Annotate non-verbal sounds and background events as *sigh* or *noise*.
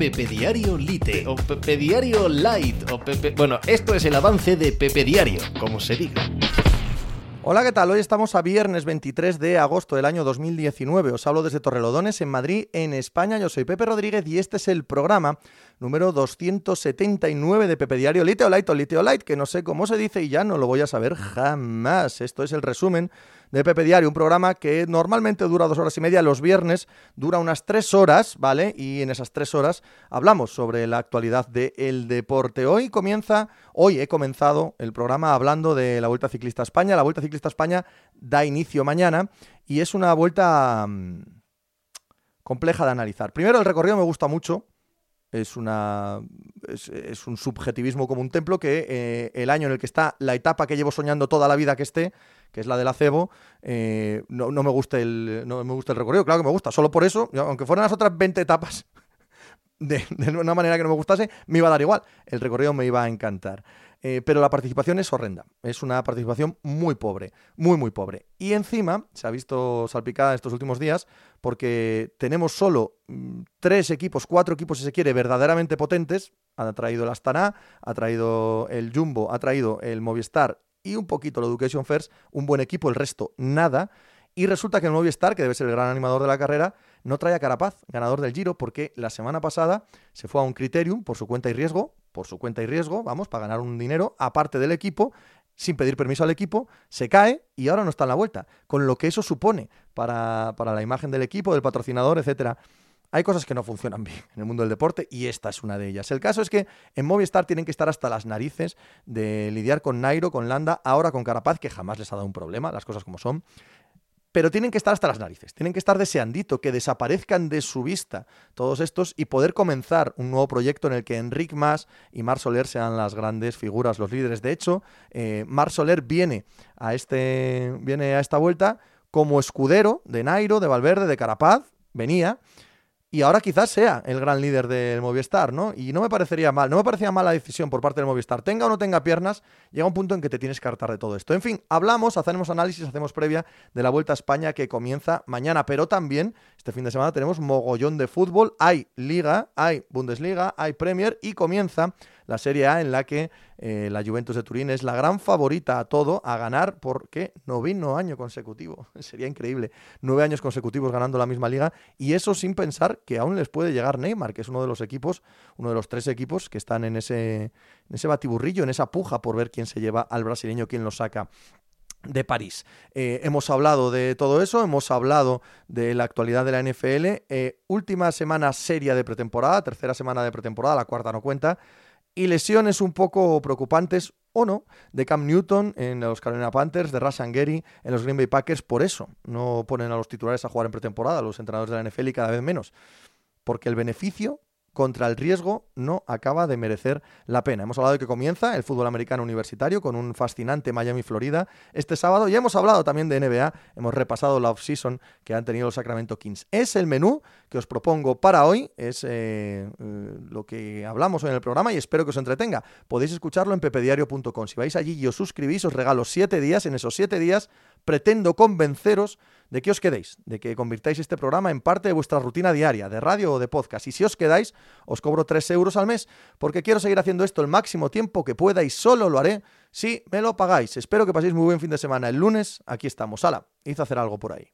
Pepe Diario Lite o Pepe Diario Light o Pepe... Bueno, esto es el avance de Pepe Diario, como se diga. Hola, ¿qué tal? Hoy estamos a viernes 23 de agosto del año 2019. Os hablo desde Torrelodones, en Madrid, en España. Yo soy Pepe Rodríguez y este es el programa número 279 de Pepe Diario Lite o Light o Lite o Light, que no sé cómo se dice y ya no lo voy a saber jamás. Esto es el resumen de Pepe Diario, un programa que normalmente dura dos horas y media, los viernes dura unas tres horas, ¿vale? Y en esas tres horas hablamos sobre la actualidad del deporte. Hoy comienza, hoy he comenzado el programa hablando de la Vuelta Ciclista España. La Vuelta Ciclista España da inicio mañana y es una vuelta mm, compleja de analizar. Primero, el recorrido me gusta mucho, es, una, es, un subjetivismo como un templo que eh, el año en el que está la etapa que llevo soñando toda la vida que esté, que es la del acebo, eh, no, me gusta el, no me gusta el recorrido. Claro que me gusta, solo por eso, aunque fueran las otras 20 etapas *laughs* de, de una manera que no me gustase, me iba a dar igual. El recorrido me iba a encantar. Eh, pero la participación es horrenda. Es una participación muy pobre, muy, muy pobre. Y encima se ha visto salpicada estos últimos días porque tenemos solo mm, tres equipos, cuatro equipos, si se quiere, verdaderamente potentes. Ha traído el Astana, ha traído el Jumbo, ha traído el Movistar y un poquito el Education First, un buen equipo, el resto nada. Y resulta que el Movistar, que debe ser el gran animador de la carrera, no trae a Carapaz, ganador del Giro, porque la semana pasada se fue a un criterium por su cuenta y riesgo, por su cuenta y riesgo, vamos, para ganar un dinero aparte del equipo, sin pedir permiso al equipo, se cae y ahora no está en la vuelta, con lo que eso supone para, para la imagen del equipo, del patrocinador, etcétera. Hay cosas que no funcionan bien en el mundo del deporte y esta es una de ellas. El caso es que en Movistar tienen que estar hasta las narices de lidiar con Nairo, con Landa, ahora con Carapaz, que jamás les ha dado un problema, las cosas como son pero tienen que estar hasta las narices, tienen que estar deseandito, que desaparezcan de su vista todos estos y poder comenzar un nuevo proyecto en el que Enric Mas y Mar Soler sean las grandes figuras, los líderes. De hecho, eh, Mar Soler viene a, este, viene a esta vuelta como escudero de Nairo, de Valverde, de Carapaz, venía, y ahora quizás sea el gran líder del Movistar, ¿no? Y no me parecería mal, no me parecía mala decisión por parte del Movistar. Tenga o no tenga piernas, llega un punto en que te tienes que hartar de todo esto. En fin, hablamos, hacemos análisis, hacemos previa de la Vuelta a España que comienza mañana, pero también este fin de semana tenemos mogollón de fútbol, hay Liga, hay Bundesliga, hay Premier y comienza la Serie A en la que eh, la Juventus de Turín es la gran favorita a todo, a ganar porque noveno año consecutivo. *laughs* Sería increíble. Nueve años consecutivos ganando la misma liga y eso sin pensar que aún les puede llegar Neymar, que es uno de los equipos, uno de los tres equipos que están en ese, en ese batiburrillo, en esa puja por ver quién se lleva al brasileño, quién lo saca de París. Eh, hemos hablado de todo eso, hemos hablado de la actualidad de la NFL. Eh, última semana seria de pretemporada, tercera semana de pretemporada, la cuarta no cuenta y lesiones un poco preocupantes o no de Cam Newton en los Carolina Panthers, de Rashan Gary en los Green Bay Packers. Por eso no ponen a los titulares a jugar en pretemporada, los entrenadores de la NFL y cada vez menos. Porque el beneficio contra el riesgo no acaba de merecer la pena. Hemos hablado de que comienza el fútbol americano universitario con un fascinante Miami, Florida, este sábado. Y hemos hablado también de NBA. Hemos repasado la off-season que han tenido los Sacramento Kings. Es el menú que os propongo para hoy. Es eh, eh, lo que hablamos hoy en el programa y espero que os entretenga. Podéis escucharlo en pepediario.com. Si vais allí y os suscribís, os regalo siete días. En esos siete días pretendo convenceros de que os quedéis, de que convirtáis este programa en parte de vuestra rutina diaria, de radio o de podcast. Y si os quedáis, os cobro 3 euros al mes, porque quiero seguir haciendo esto el máximo tiempo que pueda y solo lo haré si me lo pagáis. Espero que paséis muy buen fin de semana. El lunes, aquí estamos. Hala, hice hacer algo por ahí.